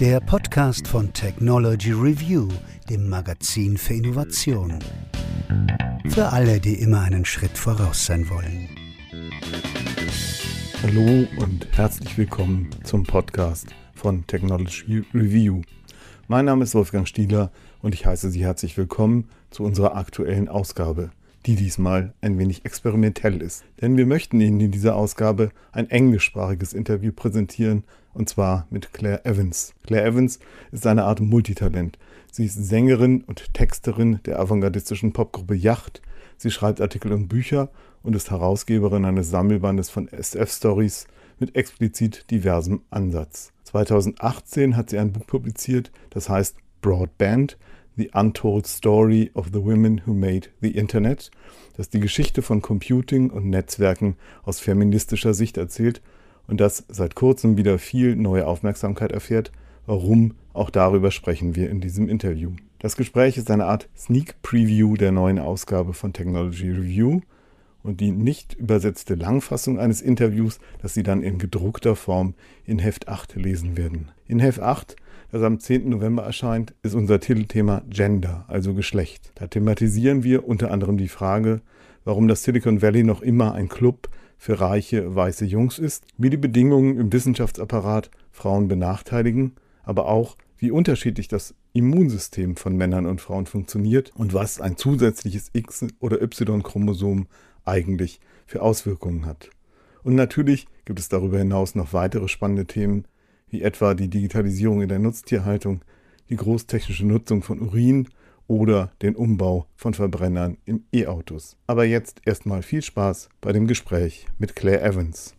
Der Podcast von Technology Review, dem Magazin für Innovation. Für alle, die immer einen Schritt voraus sein wollen. Hallo und herzlich willkommen zum Podcast von Technology Review. Mein Name ist Wolfgang Stieler und ich heiße Sie herzlich willkommen zu unserer aktuellen Ausgabe die diesmal ein wenig experimentell ist. Denn wir möchten Ihnen in dieser Ausgabe ein englischsprachiges Interview präsentieren, und zwar mit Claire Evans. Claire Evans ist eine Art Multitalent. Sie ist Sängerin und Texterin der avantgardistischen Popgruppe Yacht. Sie schreibt Artikel und Bücher und ist Herausgeberin eines Sammelbandes von SF-Stories mit explizit diversem Ansatz. 2018 hat sie ein Buch publiziert, das heißt Broadband, The Untold Story of the Women Who Made the Internet, das die Geschichte von Computing und Netzwerken aus feministischer Sicht erzählt und das seit kurzem wieder viel neue Aufmerksamkeit erfährt. Warum? Auch darüber sprechen wir in diesem Interview. Das Gespräch ist eine Art Sneak Preview der neuen Ausgabe von Technology Review und die nicht übersetzte Langfassung eines Interviews, das Sie dann in gedruckter Form in Heft 8 lesen werden. In Heft 8 das am 10. November erscheint, ist unser Titelthema Gender, also Geschlecht. Da thematisieren wir unter anderem die Frage, warum das Silicon Valley noch immer ein Club für reiche weiße Jungs ist, wie die Bedingungen im Wissenschaftsapparat Frauen benachteiligen, aber auch wie unterschiedlich das Immunsystem von Männern und Frauen funktioniert und was ein zusätzliches X- oder Y-Chromosom eigentlich für Auswirkungen hat. Und natürlich gibt es darüber hinaus noch weitere spannende Themen, wie etwa die Digitalisierung in der Nutztierhaltung, die großtechnische Nutzung von Urin oder den Umbau von Verbrennern in E-Autos. Aber jetzt erstmal viel Spaß bei dem Gespräch mit Claire Evans.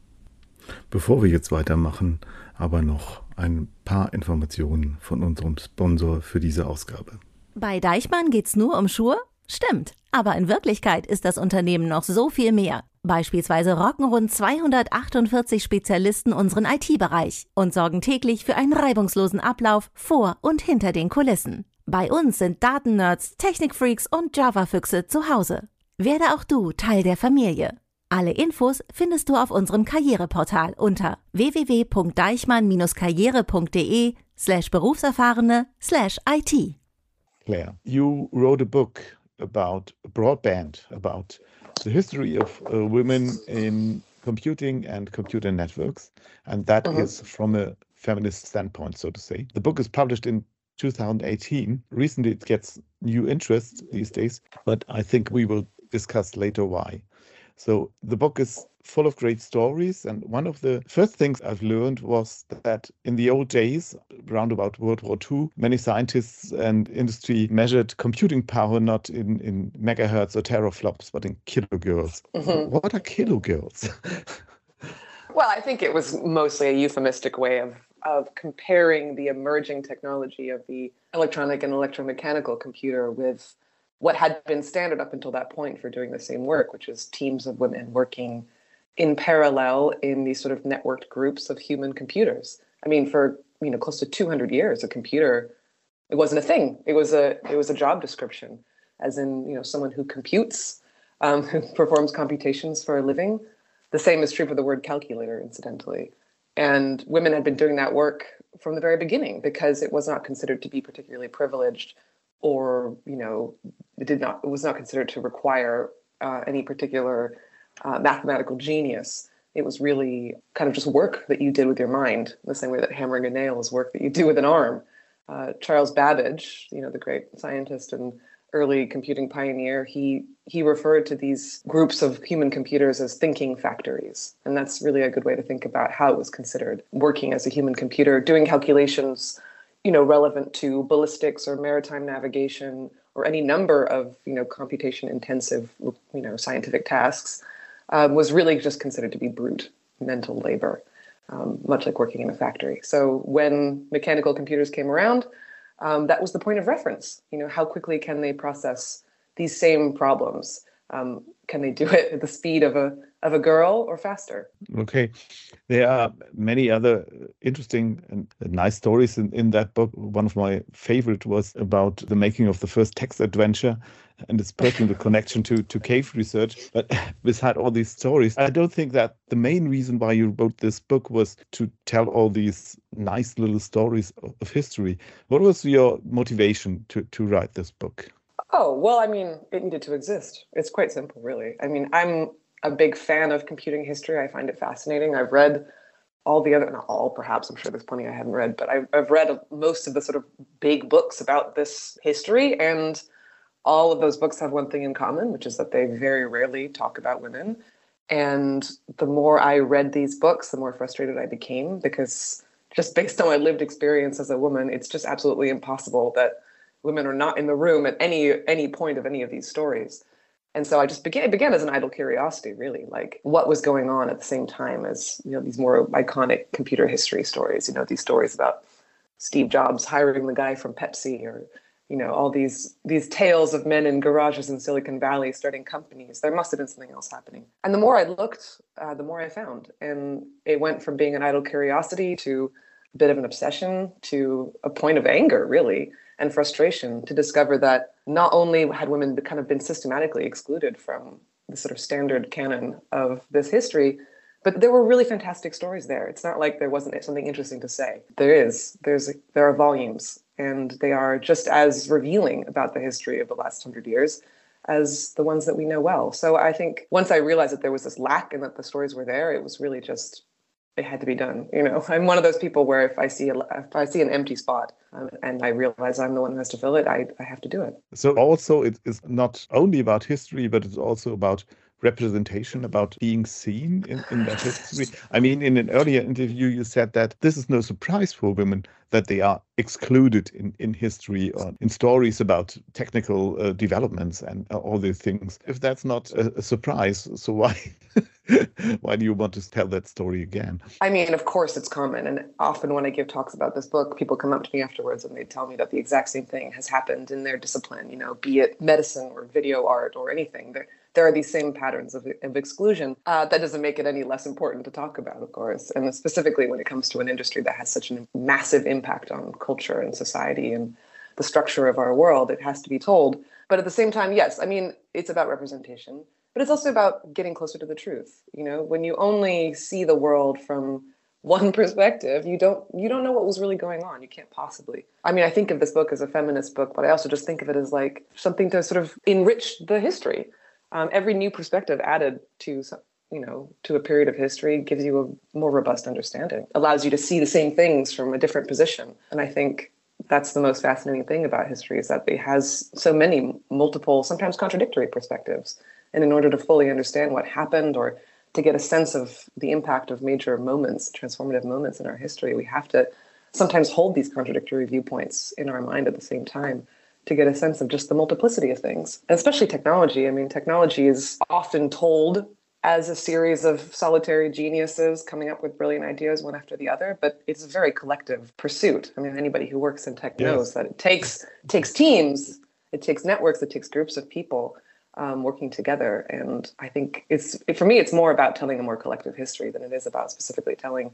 Bevor wir jetzt weitermachen, aber noch ein paar Informationen von unserem Sponsor für diese Ausgabe. Bei Deichmann geht's nur um Schuhe? Stimmt, aber in Wirklichkeit ist das Unternehmen noch so viel mehr. Beispielsweise rocken rund 248 Spezialisten unseren IT-Bereich und sorgen täglich für einen reibungslosen Ablauf vor und hinter den Kulissen. Bei uns sind Datennerds, Technikfreaks und Java-Füchse zu Hause. Werde auch du Teil der Familie. Alle Infos findest du auf unserem Karriereportal unter www.deichmann-karriere.de slash berufserfahrene slash IT. Claire, you wrote a book about broadband, about the history of uh, women in computing and computer networks, and that uh-huh. is from a feminist standpoint, so to say. The book is published in 2018. Recently, it gets new interest these days, but I think we will discuss later why. So the book is full of great stories. And one of the first things I've learned was that in the old days, around about World War II, many scientists and industry measured computing power not in, in megahertz or teraflops, but in kilogirls. Mm-hmm. What are kilogirls? well, I think it was mostly a euphemistic way of of comparing the emerging technology of the electronic and electromechanical computer with what had been standard up until that point for doing the same work, which is teams of women working in parallel in these sort of networked groups of human computers. I mean, for you know close to 200 years, a computer it wasn't a thing. It was a it was a job description, as in you know someone who computes, um, who performs computations for a living. The same is true for the word calculator, incidentally. And women had been doing that work from the very beginning because it was not considered to be particularly privileged or you know it did not it was not considered to require uh, any particular uh, mathematical genius. It was really kind of just work that you did with your mind the same way that hammering a nail is work that you do with an arm. Uh, charles babbage you know the great scientist and early computing pioneer he he referred to these groups of human computers as thinking factories and that's really a good way to think about how it was considered working as a human computer doing calculations you know, relevant to ballistics or maritime navigation or any number of, you know, computation intensive, you know, scientific tasks um, was really just considered to be brute mental labor, um, much like working in a factory. So when mechanical computers came around, um, that was the point of reference. You know, how quickly can they process these same problems? Um, can they do it at the speed of a of a girl or faster? Okay, there are many other interesting and nice stories in, in that book. One of my favorite was about the making of the first text adventure and its personal connection to, to cave research. But beside all these stories, I don't think that the main reason why you wrote this book was to tell all these nice little stories of history. What was your motivation to, to write this book? Oh, well, I mean, it needed to exist. It's quite simple, really. I mean, I'm a big fan of computing history. I find it fascinating. I've read all the other, not all perhaps, I'm sure there's plenty I haven't read, but I've, I've read most of the sort of big books about this history. And all of those books have one thing in common, which is that they very rarely talk about women. And the more I read these books, the more frustrated I became because just based on my lived experience as a woman, it's just absolutely impossible that women are not in the room at any any point of any of these stories. And so I just began it began as an idle curiosity, really, like what was going on at the same time as you know these more iconic computer history stories. You know these stories about Steve Jobs hiring the guy from Pepsi or you know all these these tales of men in garages in silicon valley starting companies there must have been something else happening. And the more i looked uh, the more i found. And it went from being an idle curiosity to a bit of an obsession to a point of anger really and frustration to discover that not only had women kind of been systematically excluded from the sort of standard canon of this history but there were really fantastic stories there. It's not like there wasn't something interesting to say. There is there's there are volumes and they are just as revealing about the history of the last hundred years as the ones that we know well. So I think once I realized that there was this lack and that the stories were there, it was really just it had to be done. You know, I'm one of those people where if I see a, if I see an empty spot um, and I realize I'm the one who has to fill it, I, I have to do it. So also it is not only about history, but it's also about representation about being seen in, in that history. I mean, in an earlier interview, you said that this is no surprise for women that they are excluded in, in history or in stories about technical uh, developments and uh, all these things. If that's not a, a surprise, so why? why do you want to tell that story again? I mean, of course, it's common. And often when I give talks about this book, people come up to me afterwards and they tell me that the exact same thing has happened in their discipline, you know, be it medicine or video art or anything. There are these same patterns of, of exclusion. Uh, that doesn't make it any less important to talk about, of course, and specifically when it comes to an industry that has such a massive impact on culture and society and the structure of our world. It has to be told. But at the same time, yes, I mean, it's about representation, but it's also about getting closer to the truth. You know, when you only see the world from one perspective you don't you don't know what was really going on you can't possibly i mean i think of this book as a feminist book but i also just think of it as like something to sort of enrich the history um, every new perspective added to you know to a period of history gives you a more robust understanding. Allows you to see the same things from a different position. And i think that's the most fascinating thing about history is that it has so many multiple sometimes contradictory perspectives. And in order to fully understand what happened or to get a sense of the impact of major moments transformative moments in our history we have to sometimes hold these contradictory viewpoints in our mind at the same time to get a sense of just the multiplicity of things, and especially technology. I mean, technology is often told as a series of solitary geniuses coming up with brilliant ideas one after the other but it's a very collective pursuit i mean anybody who works in tech yes. knows that it takes it takes teams it takes networks it takes groups of people um, working together and i think it's for me it's more about telling a more collective history than it is about specifically telling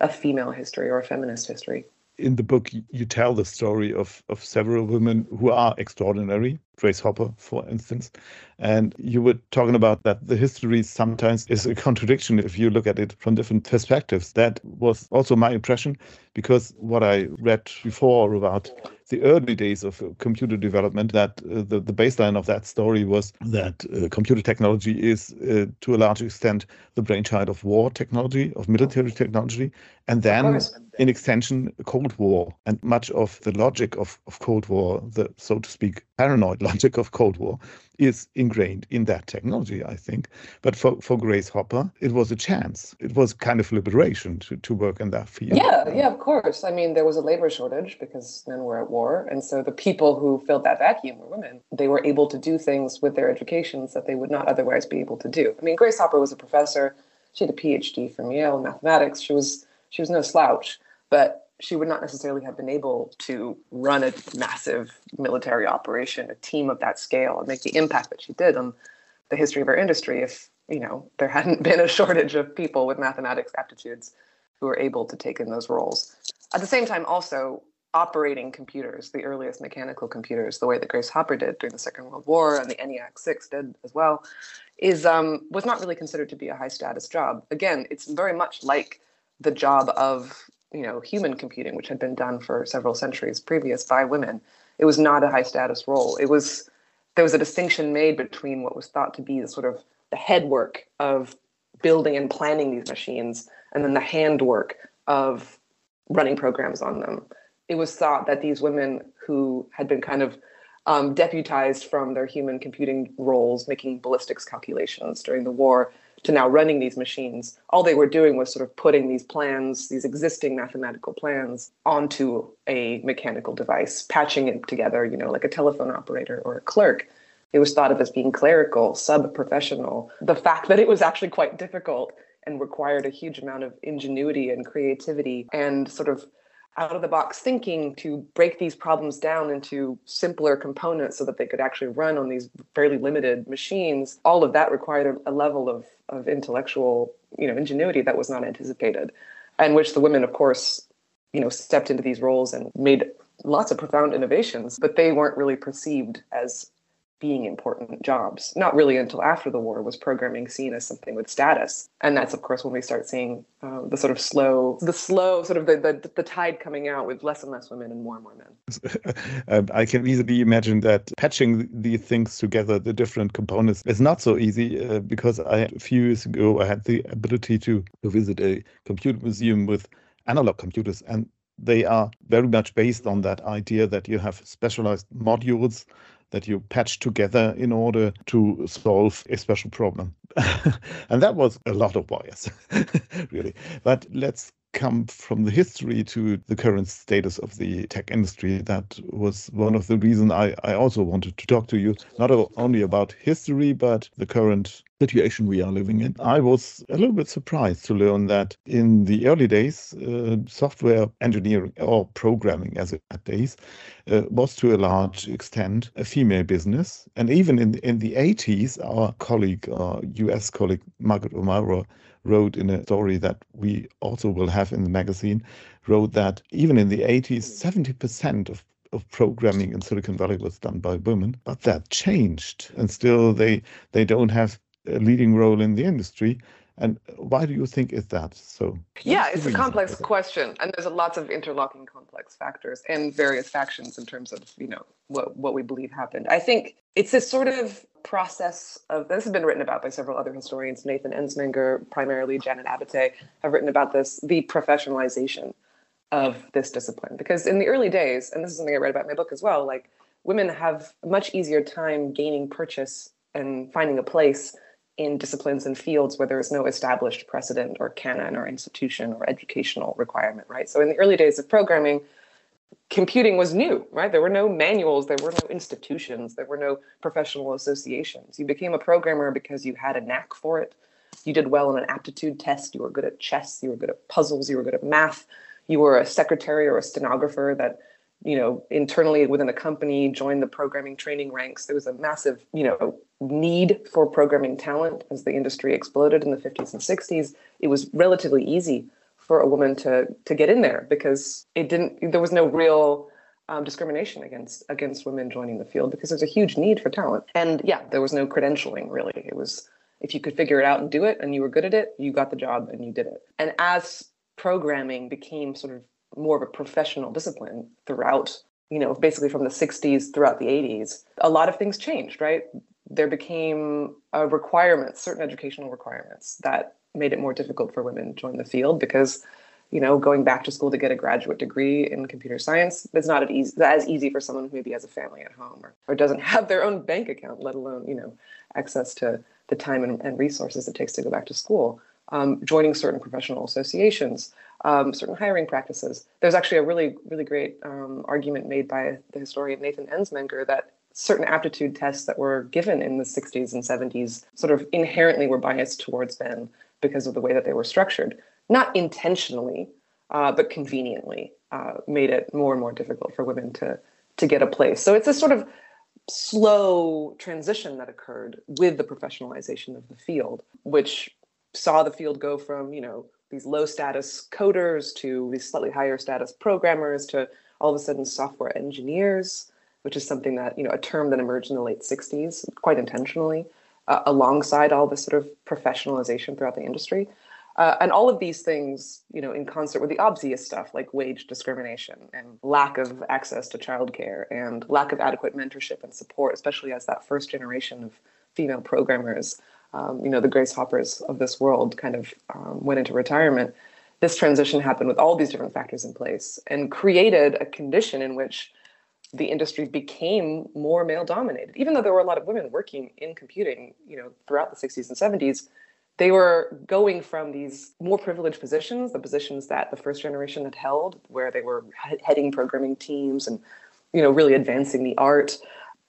a female history or a feminist history in the book you tell the story of of several women who are extraordinary grace hopper for instance. And you were talking about that the history sometimes is a contradiction if you look at it from different perspectives. That was also my impression because what i read before about the early days of computer development that uh, the, the baseline of that story was that uh, computer technology is uh, to a large extent the brainchild of war technology of military technology and then in extension cold war and much of the logic of, of cold war the so to speak paranoid logic of cold war is ingrained in that technology, I think. But for, for Grace Hopper, it was a chance. It was kind of liberation to, to work in that field. Yeah, yeah, of course. I mean, there was a labor shortage because men were at war. And so the people who filled that vacuum were women. They were able to do things with their educations that they would not otherwise be able to do. I mean, Grace Hopper was a professor. She had a PhD from Yale in mathematics. She was she was no slouch, but she would not necessarily have been able to run a massive military operation, a team of that scale, and make the impact that she did on the history of our industry if you know there hadn't been a shortage of people with mathematics aptitudes who were able to take in those roles. At the same time, also operating computers, the earliest mechanical computers, the way that Grace Hopper did during the Second World War and the ENIAC 6 did as well, is um, was not really considered to be a high status job. Again, it's very much like the job of you know human computing, which had been done for several centuries previous by women. It was not a high status role. It was there was a distinction made between what was thought to be the sort of the head work of building and planning these machines, and then the handwork of running programs on them. It was thought that these women who had been kind of um, deputized from their human computing roles, making ballistics calculations during the war, to now running these machines, all they were doing was sort of putting these plans, these existing mathematical plans, onto a mechanical device, patching it together, you know, like a telephone operator or a clerk. It was thought of as being clerical, sub professional. The fact that it was actually quite difficult and required a huge amount of ingenuity and creativity and sort of out of the box thinking to break these problems down into simpler components so that they could actually run on these fairly limited machines all of that required a, level of, of intellectual you know ingenuity that was not anticipated and which the women of course you know stepped into these roles and made lots of profound innovations but they weren't really perceived as being important jobs. Not really until after the war was programming seen as something with status, and that's of course when we start seeing uh, the sort of slow, the slow sort of the, the, the tide coming out with less and less women and more and more men. I can easily imagine that patching these things together, the different components, is not so easy uh, because I a few years ago I had the ability to, to visit a computer museum with analog computers and they are very much based on that idea that you have specialized modules that you patch together in order to solve a special problem. and that was a lot of wires, really. But let's come from the history to the current status of the tech industry. That was one of the reasons I, I also wanted to talk to you, not only about history, but the current situation we are living in. I was a little bit surprised to learn that in the early days, uh, software engineering or programming, as it days, uh, was to a large extent a female business. And even in in the 80s, our colleague, our US colleague Margaret O'Mara, wrote in a story that we also will have in the magazine, wrote that even in the 80s, 70% of of programming in Silicon Valley was done by women, but that changed, and still they they don't have a leading role in the industry. And why do you think is that so? Yeah, it's a complex question, and there's lots of interlocking complex factors and various factions in terms of you know what what we believe happened. I think it's this sort of process of this has been written about by several other historians. Nathan Ensmenger, primarily Janet Abbate, have written about this: the professionalization of this discipline. Because in the early days, and this is something I read about in my book as well, like women have a much easier time gaining purchase and finding a place in disciplines and fields where there is no established precedent or canon or institution or educational requirement, right? So in the early days of programming, computing was new, right? There were no manuals, there were no institutions, there were no professional associations. You became a programmer because you had a knack for it. You did well on an aptitude test, you were good at chess, you were good at puzzles, you were good at math, you were a secretary or a stenographer that you know internally within the company joined the programming training ranks. There was a massive you know need for programming talent as the industry exploded in the 50s and 60s it was relatively easy for a woman to to get in there because it didn't there was no real um, discrimination against against women joining the field because there's a huge need for talent. And yeah there was no credentialing really. It was if you could figure it out and do it and you were good at it you got the job and you did it. And as programming became sort of more of a professional discipline throughout you know basically from the 60s throughout the 80s a lot of things changed right? There became a requirements certain educational requirements that made it more difficult for women to join the field because you know going back to school to get a graduate degree in computer science is not as easy for someone who maybe has a family at home or, or doesn't have their own bank account let alone you know access to the time and, and resources it takes to go back to school um, joining certain professional associations um, certain hiring practices. There's actually a really, really great um, argument made by the historian Nathan Ensmenger that certain aptitude tests that were given in the 60s and 70s sort of inherently were biased towards men because of the way that they were structured. Not intentionally, uh, but conveniently uh, made it more and more difficult for women to, to get a place. So it's a sort of slow transition that occurred with the professionalization of the field, which saw the field go from, you know, these low status coders to these slightly higher status programmers to all of a sudden software engineers, which is something that, you know, a term that emerged in the late 60s quite intentionally, uh, alongside all this sort of professionalization throughout the industry. Uh, and all of these things, you know, in concert with the obvious stuff like wage discrimination and lack of access to childcare and lack of adequate mentorship and support, especially as that first generation of female programmers, um, you know, the Grace Hoppers of this world kind of um, went into retirement. This transition happened with all these different factors in place and created a condition in which the industry became more male dominated. Even though there were a lot of women working in computing, you know, throughout the 60s and 70s, they were going from these more privileged positions, the positions that the first generation had held, where they were heading programming teams and, you know, really advancing the art.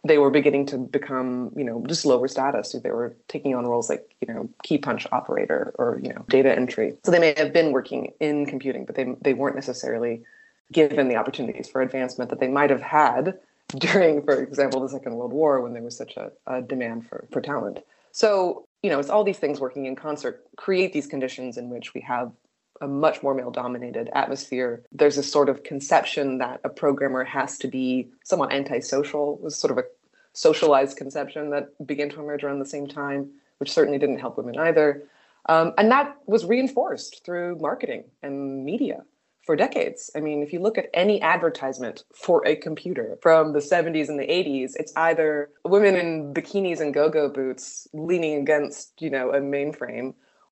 They were beginning to become, you know, just lower status. They were taking on roles like, you know, key punch operator or, you know, data entry. So they may have been working in computing, but they they weren't necessarily given the opportunities for advancement that they might have had during, for example, the Second World War when there was such a, a demand for, for talent. So you know, it's all these things working in concert create these conditions in which we have a much more male dominated atmosphere. There's a sort of conception that a programmer has to be somewhat antisocial, was sort of a socialized conception that began to emerge around the same time, which certainly didn't help women either. Um, and that was reinforced through marketing and media for decades. I mean, if you look at any advertisement for a computer from the 70s and the 80s, it's either women in bikinis and go-go boots leaning against, you know, a mainframe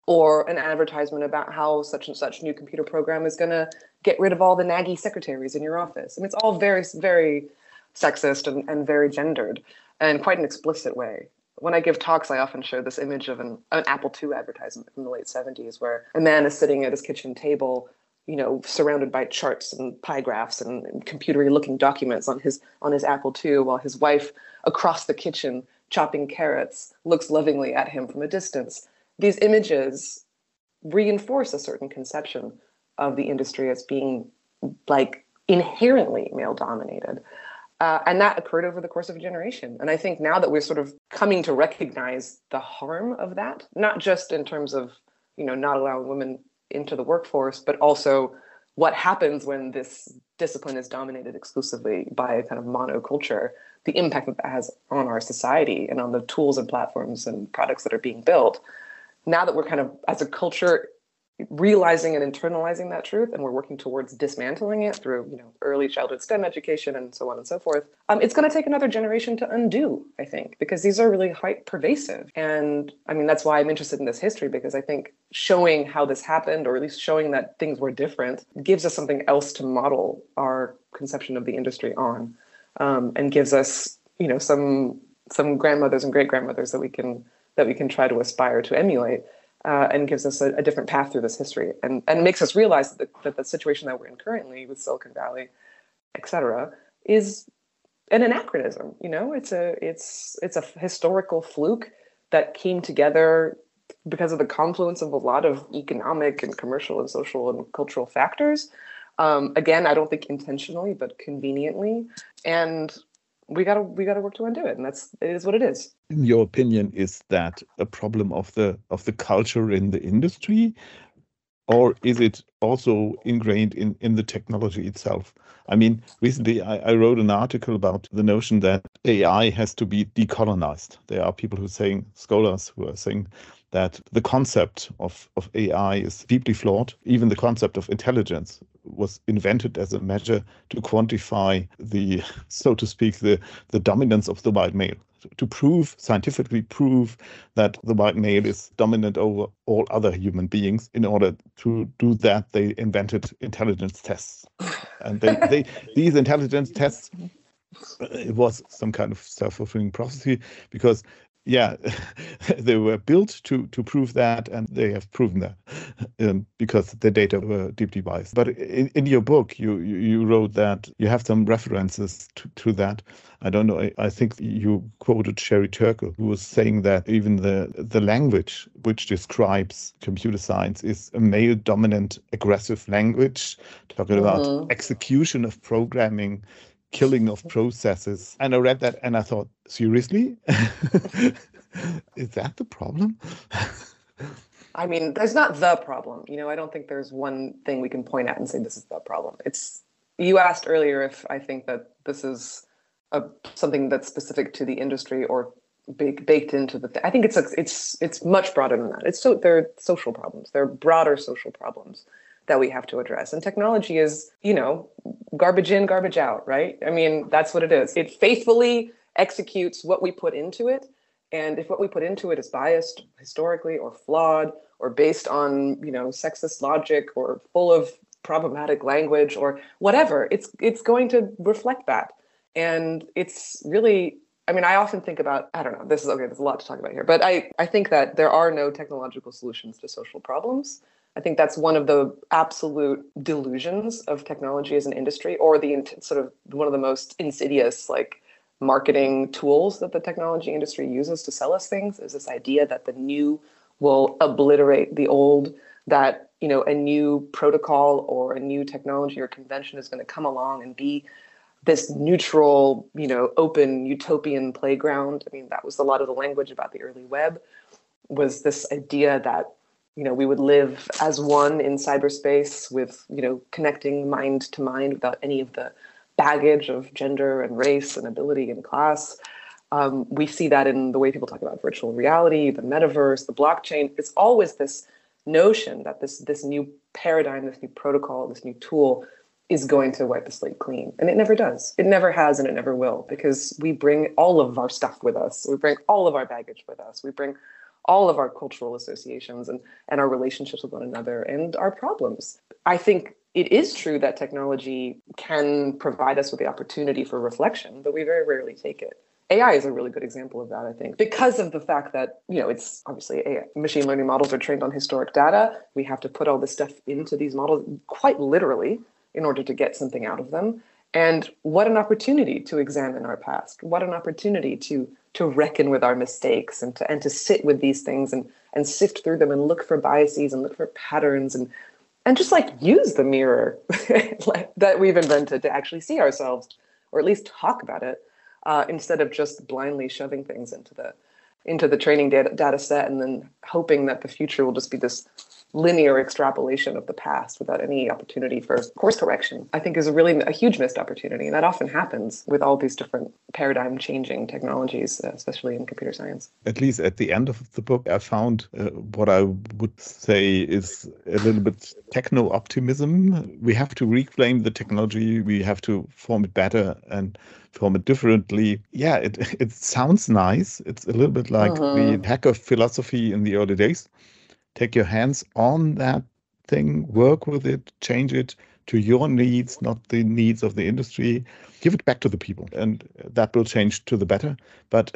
or an advertisement about how such and such new computer program is going to get rid of all the naggy secretaries in your office. Mean, it's all very, very sexist and, and very gendered and quite an explicit way when I give talks, I often show this image of an, an, Apple II advertisement from the late 70s where a man is sitting at his kitchen table you know, surrounded by charts and pie graphs and, and computery looking documents on his on his Apple II, while his wife across the kitchen chopping carrots looks lovingly at him from a distance. These images reinforce a certain conception of the industry as being like inherently male dominated. Uh, and that occurred over the course of a generation. And I think now that we're sort of coming to recognize the harm of that, not just in terms of, you know, not allowing women into the workforce, but also what happens when this discipline is dominated exclusively by a kind of monoculture, the impact that that has on our society and on the tools and platforms and products that are being built. Now that we're kind of, as a culture, realizing and internalizing that truth and we're working towards dismantling it through you know early childhood stem education and so on and so forth um, it's going to take another generation to undo i think because these are really quite pervasive. And i mean that's why i'm interested in this history because i think showing how this happened or at least showing that things were different gives us something else to model our conception of the industry on um, and gives us you know some some grandmothers and great grandmothers that we can that we can try to aspire to emulate uh, and gives us a, a, different path through this history and, and makes us realize that the, that the situation that we're in currently with Silicon Valley, et cetera, is an anachronism. You know, it's a it's it's a historical fluke that came together because of the confluence of a lot of economic and commercial and social and cultural factors. Um, again, I don't think intentionally, but conveniently. And we gotta we gotta work to undo it and that's it is what it is in your opinion is that a problem of the of the culture in the industry? Or is it also ingrained in in the technology itself? I mean recently I, I wrote an article about the notion that ai has to be decolonized. There are people who are saying scholars who are saying that the concept of, of AI is deeply flawed. Even the concept of intelligence was invented as a measure to quantify the, so to speak, the, the dominance of the white male. To prove, scientifically prove that the white male is dominant over all other human beings. In order to do that, they invented intelligence tests. And they, they these intelligence tests it was some kind of self-fulfilling prophecy because yeah, they were built to to prove that, and they have proven that um, because the data were deeply biased. But in, in your book, you, you, you wrote that you have some references to, to that. I don't know. I, I think you quoted Sherry Turkle, who was saying that even the the language which describes computer science is a male dominant aggressive language, talking mm-hmm. about execution of programming killing of processes. And I read that and I thought, seriously? Is that the problem? I mean, there's not the problem. You know, I don't think there's one thing we can point at and say this is the problem. It's you asked earlier if I think that this is a something that's specific to the industry or big, baked into the. Th- I think it's a, it's it's much broader than that. It's so they're social problems. They're broader social problems that we have to address. And technology is, you know, garbage in, garbage out, right? I mean, that's what it is. It faithfully executes what we put into it. And if what we put into it is biased historically or flawed or based on, you know, sexist logic or full of problematic language or whatever, it's it's going to reflect that. And it's really I mean, I often think about, I don't know, this is okay, there's a lot to talk about here, but I, I think that there are no technological solutions to social problems. I think that's one of the absolute delusions of technology as an industry, or the sort of one of the most insidious, like, marketing tools that the technology industry uses to sell us things is this idea that the new will obliterate the old that you know a new protocol or a new technology or convention is going to come along and be this neutral you know open utopian playground. I mean that was a lot of the language about the early web was this idea that you know we would live as one in cyberspace with you know connecting mind to mind without any of the baggage of gender and race and ability and class. Um, we see that in the way people talk about virtual reality, the metaverse, the blockchain. It's always this notion that this this new paradigm, this new protocol, this new tool is going to wipe the slate clean. And it never does. It never has and it never will because we bring all of our stuff with us. We bring all of our baggage with us. We bring all of our cultural associations and, and our relationships with one another and our problems. I think it is true that technology can provide us with the opportunity for reflection, but we very rarely take it. AI is a really good example of that, I think, because of the fact that, you know, it's obviously AI. machine learning models are trained on historic data. We have to put all this stuff into these models quite literally in order to get something out of them. And what an opportunity to examine our past. What an opportunity to to reckon with our mistakes and to and to sit with these things and and sift through them and look for biases and look for patterns and and just like use the mirror that we've invented to actually see ourselves or at least talk about it uh, instead of just blindly shoving things into the into the training data, data set and then hoping that the future will just be this linear extrapolation of the past without any opportunity for course correction, I think is a really a huge missed opportunity. And that often happens with all these different paradigm changing technologies, especially in computer science. At least at the end of the book, I found uh, what I would say is a little bit techno optimism. We have to reclaim the technology, we have to form it better and form it differently. Yeah, it, it sounds nice. It's a little bit like mm-hmm. the hacker philosophy in the early days take your hands on that thing, work with it, change it to your needs, not the needs of the industry. Give it back to the people, and that will change to the better. But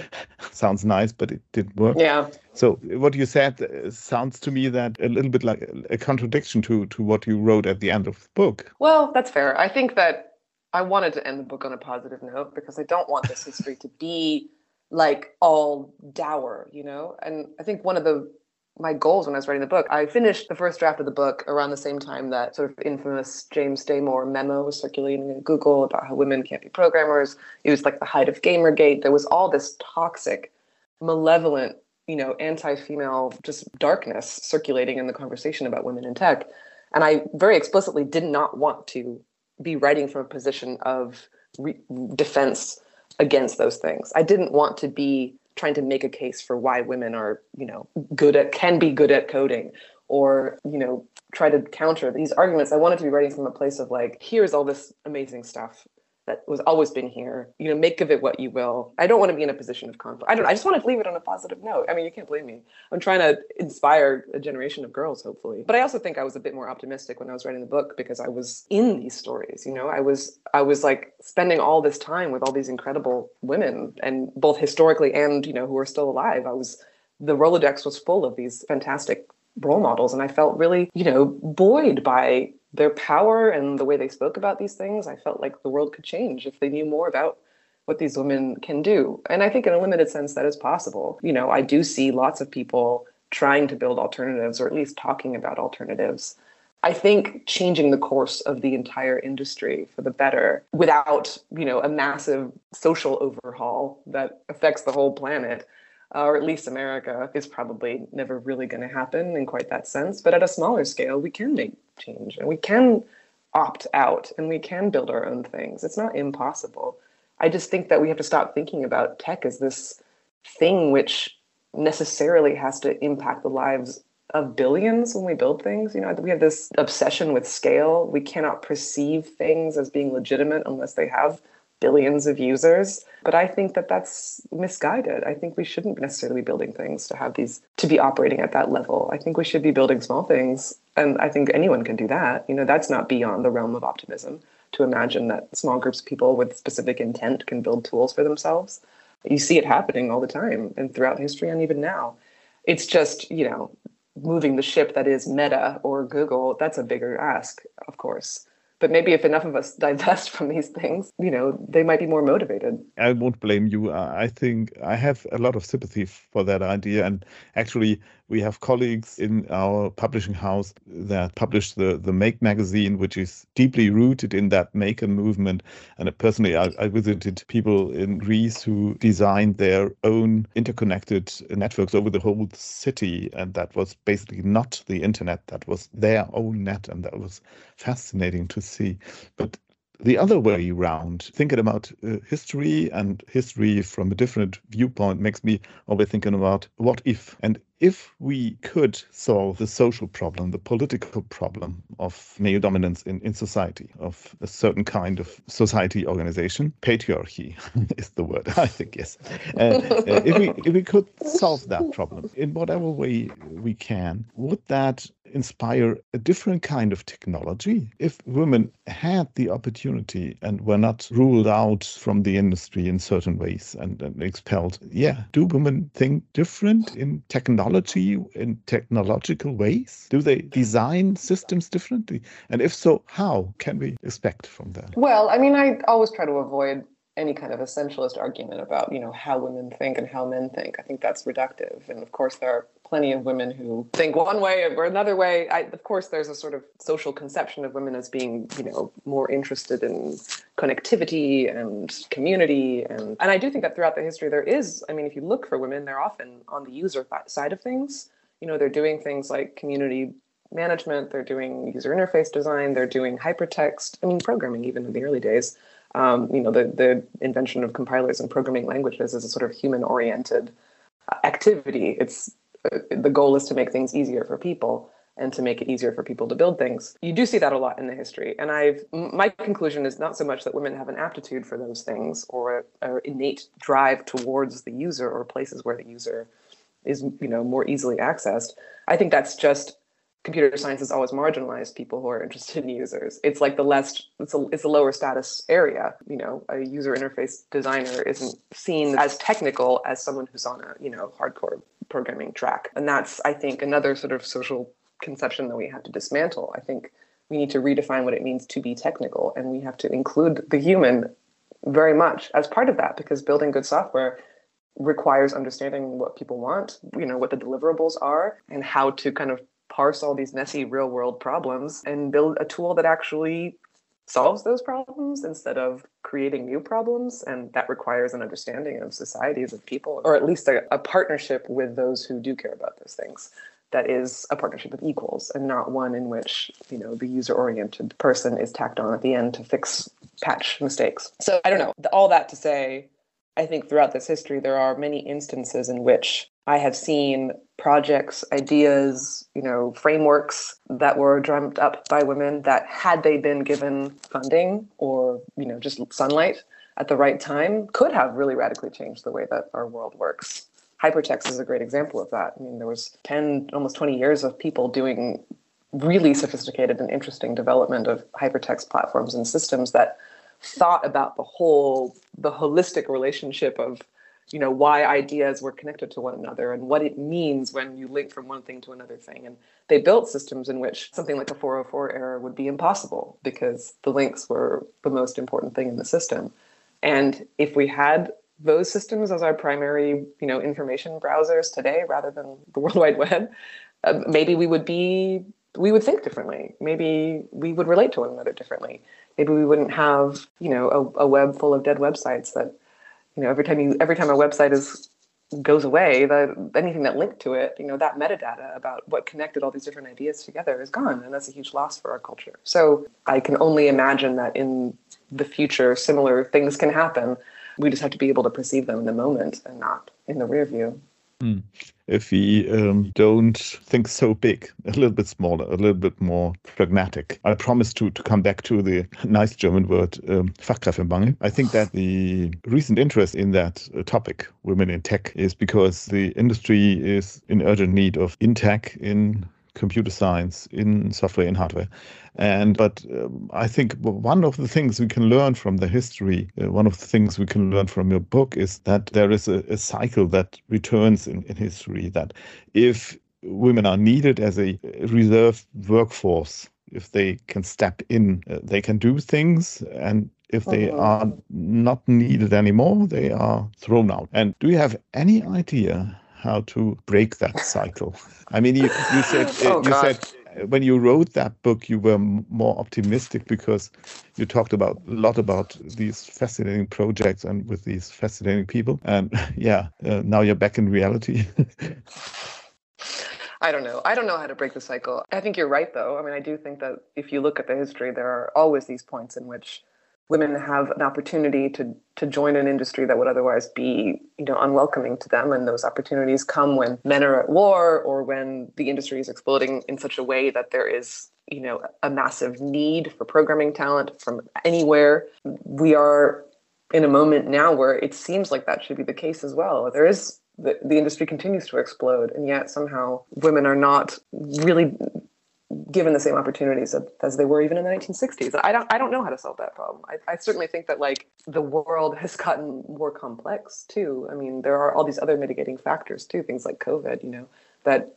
sounds nice, but it didn't work. Yeah. So what you said uh, sounds to me that a little bit like a contradiction to to what you wrote at the end of the book. Well, that's fair. I think that I wanted to end the book on a positive note because I don't want this history to be like all dour, you know. And I think one of the my goals when I was writing the book. I finished the first draft of the book around the same time that sort of infamous James Damore memo was circulating in Google about how women can't be programmers. It was like the height of Gamergate. There was all this toxic, malevolent, you know, anti-female just darkness circulating in the conversation about women in tech. And I very explicitly did not want to be writing from a position of re- defense against those things. I didn't want to be trying to make a case for why women are, you know, good at can be good at coding or, you know, try to counter these arguments. I wanted to be writing from a place of like, here's all this amazing stuff that was always been here. You know, make of it what you will. I don't want to be in a position of conflict. I don't. I just want to leave it on a positive note. I mean, you can't blame me. I'm trying to inspire a generation of girls, hopefully. But I also think I was a bit more optimistic when I was writing the book because I was in these stories. You know, I was I was like spending all this time with all these incredible women, and both historically and you know who are still alive. I was the Rolodex was full of these fantastic role models, and I felt really you know buoyed by their power and the way they spoke about these things, I felt like the world could change if they knew more about what these women can do. And I think in a limited sense that is possible. You know, I do see lots of people trying to build alternatives or at least talking about alternatives. I think changing the course of the entire industry for the better without, you know, a massive social overhaul that affects the whole planet uh, or at least America, is probably never really going to happen in quite that sense. But at a smaller scale, we can make change and we can opt out and we can build our own things. It's not impossible. I just think that we have to stop thinking about tech as this thing which necessarily has to impact the lives of billions when we build things. You know, we have this obsession with scale. We cannot perceive things as being legitimate unless they have billions of users. But I think that that's misguided. I think we shouldn't necessarily be building things to have these to be operating at that level. I think we should be building small things, and I think anyone can do that. You know, that's not beyond the realm of optimism to imagine that small groups of people with specific intent can build tools for themselves. You see it happening all the time and throughout history and even now. It's just, you know, moving the ship that is Meta or Google, that's a bigger ask, of course. But maybe if enough of us divest from these things, you know, they might be more motivated. I won't blame you. I think I have a lot of sympathy for that idea. And actually, we have colleagues in our publishing house that publish the, the Make magazine, which is deeply rooted in that maker movement. And personally, I, I visited people in Greece who designed their own interconnected networks over the whole city. And that was basically not the internet, that was their own net. And that was fascinating to see. But the other way around, thinking about uh, history and history from a different viewpoint makes me always thinking about what if. And if we could solve the social problem, the political problem of male dominance in, in society, of a certain kind of society organization, patriarchy is the word, I think, yes. Uh, uh, if, we, if we could solve that problem in whatever way we can, would that inspire a different kind of technology if women had the opportunity and were not ruled out from the industry in certain ways and, and expelled? Yeah, do women think different in technology? technology in technological ways? Do they design systems differently? And if so, how can we expect from that? Well, I mean, I always try to avoid any kind of essentialist argument about you know how women think and how men think. I think that's reductive, and of course there are plenty of women who think one way or another way. I, of course, there's a sort of social conception of women as being you know more interested in connectivity and community, and and I do think that throughout the history there is. I mean, if you look for women, they're often on the user side of things. You know, they're doing things like community management, they're doing user interface design, they're doing hypertext. I mean, programming even in the early days um, you know, the, the invention of compilers and programming languages is a sort of human oriented uh, activity. It's uh, the goal is to make things easier for people and to make it easier for people to build things. You do see that a lot in the history. And I've my conclusion is not so much that women have an aptitude for those things or an innate drive towards the user or places where the user is, you know, more easily accessed. I think that's just computer science has always marginalized people who are interested in users. It's like the less it's a it's a lower status area. You know, a user interface designer isn't seen as technical as someone who's on a you know hardcore programming track, and that's I think another sort of social conception that we have to dismantle. I think we need to redefine what it means to be technical, and we have to include the human very much as part of that because building good software requires understanding what people want, you know, what the deliverables are, and how to kind of parse all these messy real world problems and build a tool that actually solves those problems instead of creating new problems. And that requires an understanding of societies of people, or at least a, a, partnership with those who do care about those things. That is a partnership of equals and not one in which, you know, the user oriented person is tacked on at the end to fix patch mistakes. So I don't know. All that to say, I think throughout this history, there are many instances in which I have seen projects, ideas, you know, frameworks that were dreamt up by women that had they been given funding or, you know, just sunlight at the right time could have really radically changed the way that our world works. Hypertext is a great example of that. I mean, there was 10, almost 20 years of people doing really sophisticated and interesting development of hypertext platforms and systems that thought about the whole the holistic relationship of you know why ideas were connected to one another and what it means when you link from one thing to another thing. And they built systems in which something like a 404 error would be impossible because the links were the most important thing in the system. And if we had those systems as our primary you know information browsers today rather than the world wide web uh, maybe we would be we would think differently. Maybe we would relate to one another differently. Maybe we wouldn't have you know a, a web full of dead websites that you know every time you every time a website is goes away the anything that linked to it you know that metadata about what connected all these different ideas together is gone and that's a huge loss for our culture so i can only imagine that in the future similar things can happen We just have to be able to perceive them in the moment and not in the rear view. Mm. If we um, don't think so big, a little bit smaller, a little bit more pragmatic. I promise to, to come back to the nice German word um, Fachkräftemangel. I think that the recent interest in that uh, topic, women in tech, is because the industry is in urgent need of in tech, in computer science, in software, and hardware. And but um, I think one of the things we can learn from the history, uh, one of the things we can learn from your book is that there is a, a cycle that returns in, in history. That if women are needed as a reserve workforce, if they can step in, uh, they can do things, and if they mm-hmm. are not needed anymore, they are thrown out. And do you have any idea how to break that cycle? I mean, you, you said oh, you said when you wrote that book, you were more optimistic because you talked about a lot about these fascinating projects and with these fascinating people. And yeah, uh, now you're back in reality. I don't know. I don't know how to break the cycle. I think you're right, though. I mean, I do think that if you look at the history, there are always these points in which women have an opportunity to to join an industry that would otherwise be you know unwelcoming to them. And those opportunities come when men are at war or when the industry is exploding in such a way that there is you know a massive need for programming talent from anywhere. We are in a moment now where it seems like that should be the case as well. There is the, the industry continues to explode and yet somehow women are not really given the same opportunities as they were even in the 1960s. I don't I don't know how to solve that problem. I, I, certainly think that like the world has gotten more complex too. I mean, there are all these other mitigating factors too, things like COVID, you know, that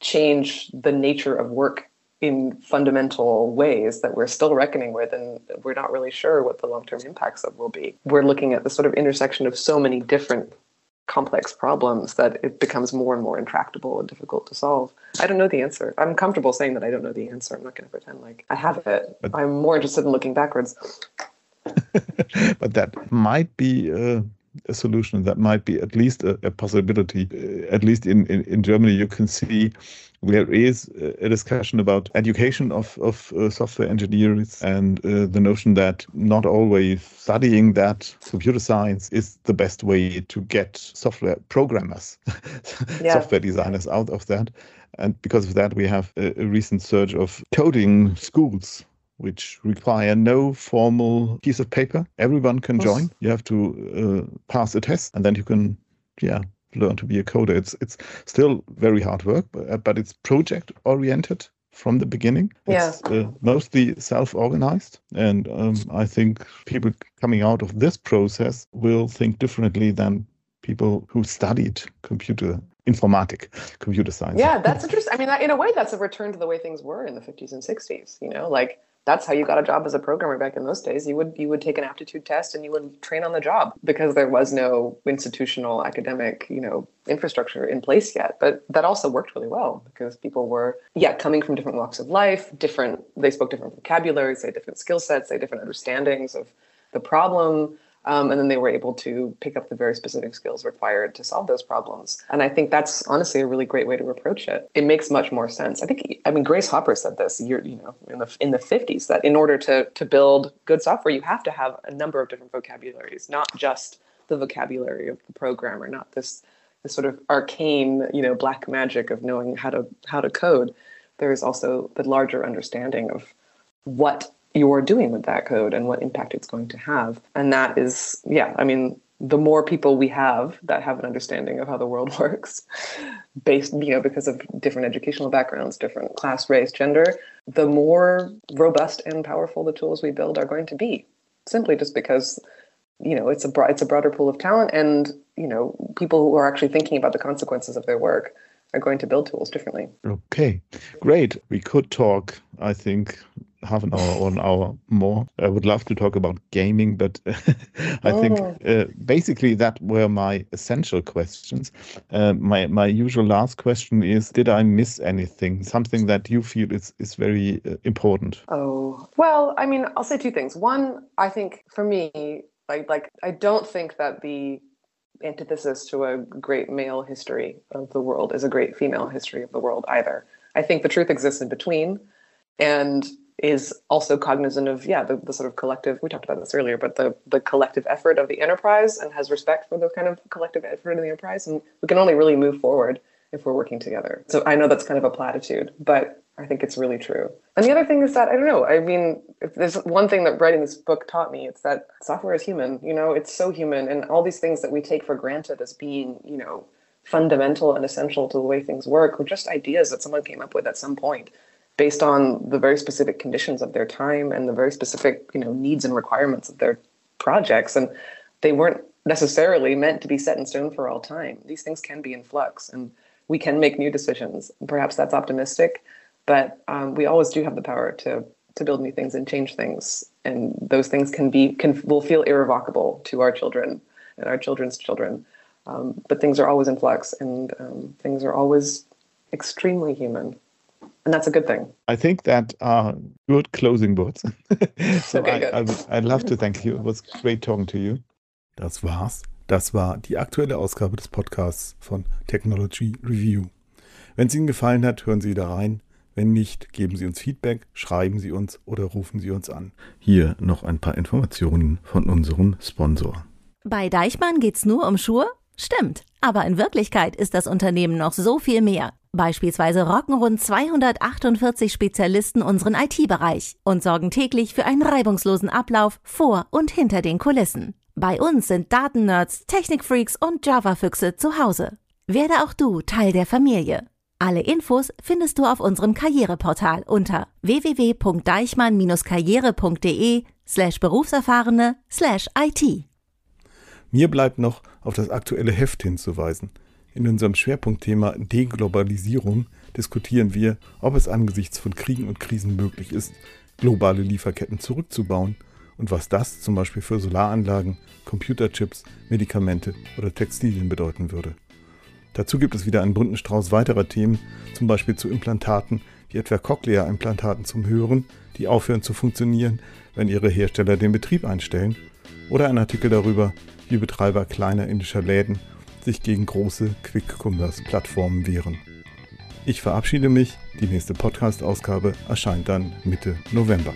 change the nature of work in fundamental ways that we're still reckoning with and we're not really sure what the long-term impacts of will be. We're looking at the sort of intersection of so many different complex problems that it becomes more and more intractable and difficult to solve. I don't know the answer. I'm comfortable saying that I don't know the answer. I'm not going to pretend like I have it. But, I'm more interested in looking backwards. but that might be uh, a solution. That might be at least a, a possibility. Uh, at least in, in, in Germany, you can see there is a discussion about education of, of uh, software engineers and uh, the notion that not always studying that computer science is the best way to get software programmers, yeah. software designers out of that. And because of that, we have a, a recent surge of coding schools which require no formal piece of paper. Everyone can join. You have to uh, pass a test, and then you can, yeah, learn to be a coder. It's it's still very hard work, but, uh, but it's project oriented from the beginning. Yeah. It's uh, mostly self organized. And um, I think people coming out of this process will think differently than people who studied computer informatic computer science yeah that's interesting i mean in a way that's a return to the way things were in the 50s and 60s you know like that's how you got a job as a programmer back in those days. You would you would take an aptitude test and you would train on the job because there was no institutional academic, you know, infrastructure in place yet. But that also worked really well because people were yeah, coming from different walks of life, different they spoke different vocabularies, they had different skill sets, they had different understandings of the problem. Um, and then they were able to pick up the very specific skills required to solve those problems. And I think that's honestly a really great way to approach it. It makes much more sense. I think, I mean, Grace Hopper said this, year, you know, in the in the 50s, that in order to to build good software, you have to have a number of different vocabularies, not just the vocabulary of the programmer, not this this sort of arcane, you know, black magic of knowing how to how to code. There is also the larger understanding of what you're doing with that code and what impact it's going to have. And that is, yeah, I mean, the more people we have that have an understanding of how the world works, based, you know, because of different educational backgrounds, different class, race, gender, the more robust and powerful the tools we build are going to be. Simply just because, you know, it's a it's a broader pool of talent, and you know, people who are actually thinking about the consequences of their work are going to build tools differently. Okay, great. We could talk, I think, half an hour or an hour more. I would love to talk about gaming, but I oh. think uh, basically that were my essential questions. Uh, my my usual last question is: Did I miss anything? Something that you feel is is very uh, important? Oh well, I mean, I'll say two things. One, I think for me, like like I don't think that the antithesis to a great male history of the world is a great female history of the world either. I think the truth exists in between. And is also cognizant of yeah the, the sort of collective we talked about this earlier but the the collective effort of the enterprise and has respect for the kind of collective effort of the enterprise and we can only really move forward if we're working together so i know that's kind of a platitude but i think it's really true. And the other thing is that i don't know i mean if there's one thing that writing this book taught me it's that software is human you know it's so human. And all these things that we take for granted as being you know fundamental and essential to the way things work were just ideas that someone came up with at some point based on the very specific conditions of their time and the very specific you know needs and requirements of their projects. And they weren't necessarily meant to be set in stone for all time. These things can be in flux and we can make new decisions. Perhaps that's optimistic but um, we always do have the power to to build new things and change things and those things can be can will feel irrevocable to our children and our children's children um, but things are always in flux and um, things are always extremely human and that's a good thing. I think that are good closing words. so okay, I, I, I'd love to thank you. It was great talking to you. Das war's. Das war die aktuelle Ausgabe des Podcasts von Technology Review. Wenn es Ihnen gefallen hat, hören Sie da rein. Wenn nicht, geben Sie uns Feedback, schreiben Sie uns oder rufen Sie uns an. Hier noch ein paar Informationen von unserem Sponsor. Bei Deichmann geht's nur um Schuhe? Stimmt. Aber in Wirklichkeit ist das Unternehmen noch so viel mehr. Beispielsweise rocken rund 248 Spezialisten unseren IT-Bereich und sorgen täglich für einen reibungslosen Ablauf vor und hinter den Kulissen. Bei uns sind Datennerds, Technikfreaks und Java-Füchse zu Hause. Werde auch du Teil der Familie. Alle Infos findest du auf unserem Karriereportal unter www.deichmann-karriere.de slash berufserfahrene slash IT. Mir bleibt noch auf das aktuelle Heft hinzuweisen – in unserem Schwerpunktthema Deglobalisierung diskutieren wir, ob es angesichts von Kriegen und Krisen möglich ist, globale Lieferketten zurückzubauen und was das zum Beispiel für Solaranlagen, Computerchips, Medikamente oder Textilien bedeuten würde. Dazu gibt es wieder einen bunten Strauß weiterer Themen, zum Beispiel zu Implantaten, wie etwa Cochlea-Implantaten zum Hören, die aufhören zu funktionieren, wenn ihre Hersteller den Betrieb einstellen, oder ein Artikel darüber, wie Betreiber kleiner indischer Läden sich gegen große Quick-Commerce-Plattformen wehren. Ich verabschiede mich. Die nächste Podcast-Ausgabe erscheint dann Mitte November.